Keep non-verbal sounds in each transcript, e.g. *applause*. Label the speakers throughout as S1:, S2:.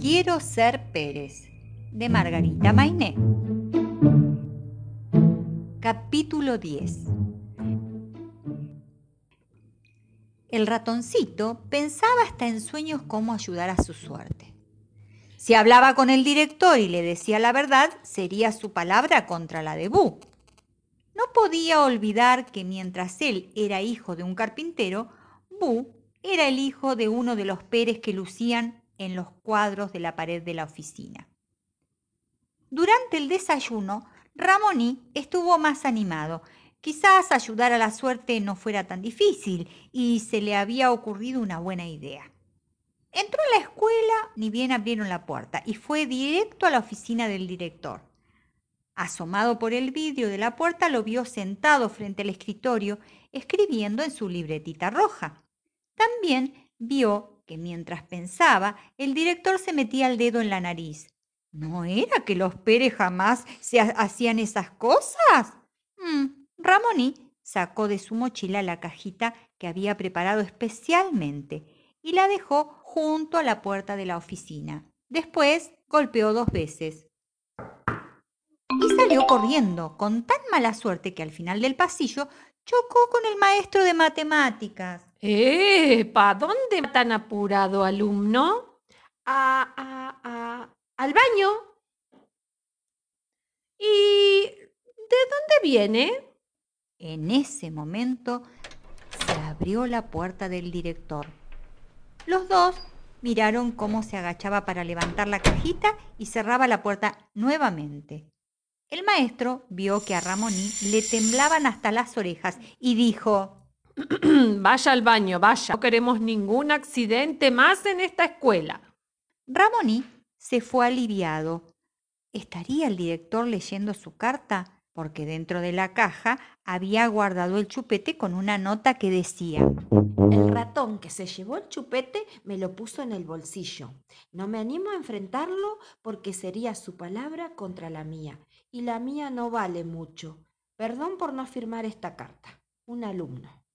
S1: Quiero ser Pérez, de Margarita Mainé. Capítulo 10 El ratoncito pensaba hasta en sueños cómo ayudar a su suerte. Si hablaba con el director y le decía la verdad, sería su palabra contra la de Bú. No podía olvidar que mientras él era hijo de un carpintero, Bú era el hijo de uno de los Pérez que lucían en los cuadros de la pared de la oficina. Durante el desayuno, Ramoní estuvo más animado. Quizás ayudar a la suerte no fuera tan difícil y se le había ocurrido una buena idea. Entró a la escuela ni bien abrieron la puerta y fue directo a la oficina del director. Asomado por el vidrio de la puerta lo vio sentado frente al escritorio escribiendo en su libretita roja. También vio que mientras pensaba el director se metía el dedo en la nariz. ¿No era que los Pérez jamás se hacían esas cosas? Mm, sacó de su mochila la cajita que había preparado especialmente y la dejó junto a la puerta de la oficina. Después golpeó dos veces. Y salió corriendo, con tan mala suerte que al final del pasillo chocó con el maestro de matemáticas.
S2: ¡Epa! ¿Dónde tan apurado, alumno? A, a, a, al baño. ¿Y de dónde viene?
S1: En ese momento se abrió la puerta del director. Los dos miraron cómo se agachaba para levantar la cajita y cerraba la puerta nuevamente. El maestro vio que a Ramoní le temblaban hasta las orejas y dijo, *clears throat*
S2: Vaya al baño, vaya. No queremos ningún accidente más en esta escuela.
S1: Ramoní se fue aliviado. ¿Estaría el director leyendo su carta? porque dentro de la caja había guardado el chupete con una nota que decía
S3: El ratón que se llevó el chupete me lo puso en el bolsillo. No me animo a enfrentarlo porque sería su palabra contra la mía, y la mía no vale mucho. Perdón por no firmar esta carta. Un alumno.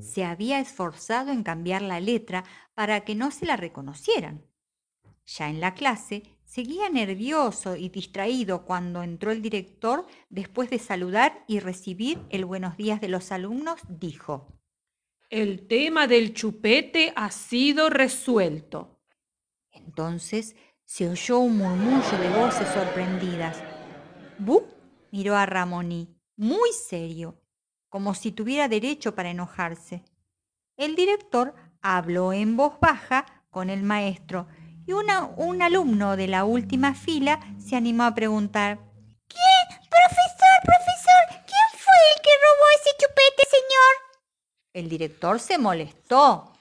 S1: Se había esforzado en cambiar la letra para que no se la reconocieran. Ya en la clase Seguía nervioso y distraído cuando entró el director después de saludar y recibir el buenos días de los alumnos, dijo.
S2: El tema del chupete ha sido resuelto.
S1: Entonces se oyó un murmullo de voces sorprendidas. Bu miró a Ramoní, muy serio, como si tuviera derecho para enojarse. El director habló en voz baja con el maestro y un alumno de la última fila se animó a preguntar, ¿Quién? Profesor, profesor, ¿quién fue el que robó ese chupete, señor? El director se molestó.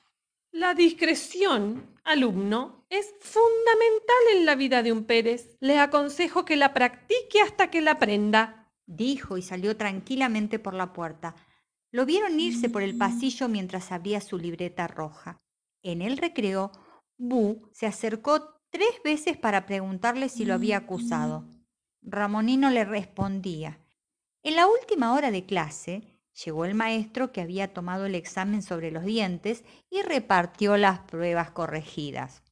S2: La discreción, alumno, es fundamental en la vida de un Pérez. Le aconsejo que la practique hasta que la aprenda.
S1: Dijo y salió tranquilamente por la puerta. Lo vieron irse por el pasillo mientras abría su libreta roja. En el recreo, Bu se acercó tres veces para preguntarle si lo había acusado. Ramonino le respondía. En la última hora de clase llegó el maestro que había tomado el examen sobre los dientes y repartió las pruebas corregidas.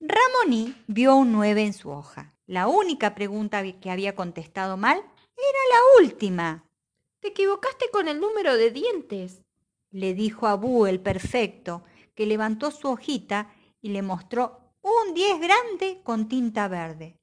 S1: Ramoní vio un 9 en su hoja. La única pregunta que había contestado mal era la última.
S3: Te equivocaste con el número de dientes,
S1: le dijo a Bu el perfecto, que levantó su hojita y le mostró un 10 grande con tinta verde.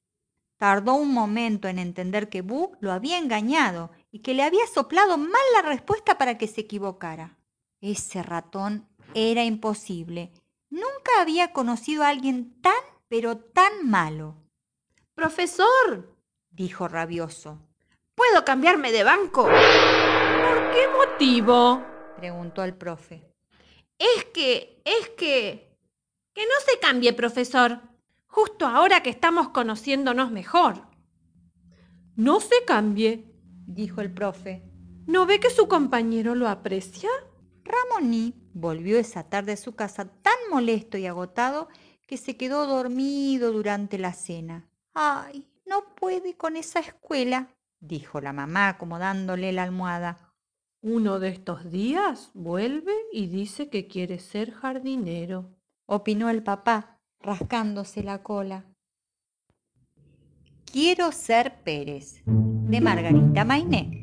S1: Tardó un momento en entender que Bu lo había engañado y que le había soplado mal la respuesta para que se equivocara. Ese ratón era imposible. Nunca había conocido a alguien tan, pero tan malo.
S3: Profesor,
S1: dijo rabioso.
S3: ¿Puedo cambiarme de banco? ¿Por
S2: qué motivo?
S1: preguntó el profe.
S3: Es que, es que... Que no se cambie, profesor, justo ahora que estamos conociéndonos mejor.
S2: No se cambie,
S1: dijo el profe.
S2: ¿No ve que su compañero lo aprecia?
S1: Ramoní volvió esa tarde a su casa tan molesto y agotado que se quedó dormido durante la cena. Ay, no puede con esa escuela, dijo la mamá acomodándole la almohada.
S2: Uno de estos días vuelve y dice que quiere ser jardinero
S1: opinó el papá. rascándose la cola. Quiero ser Pérez, de Margarita Mainé.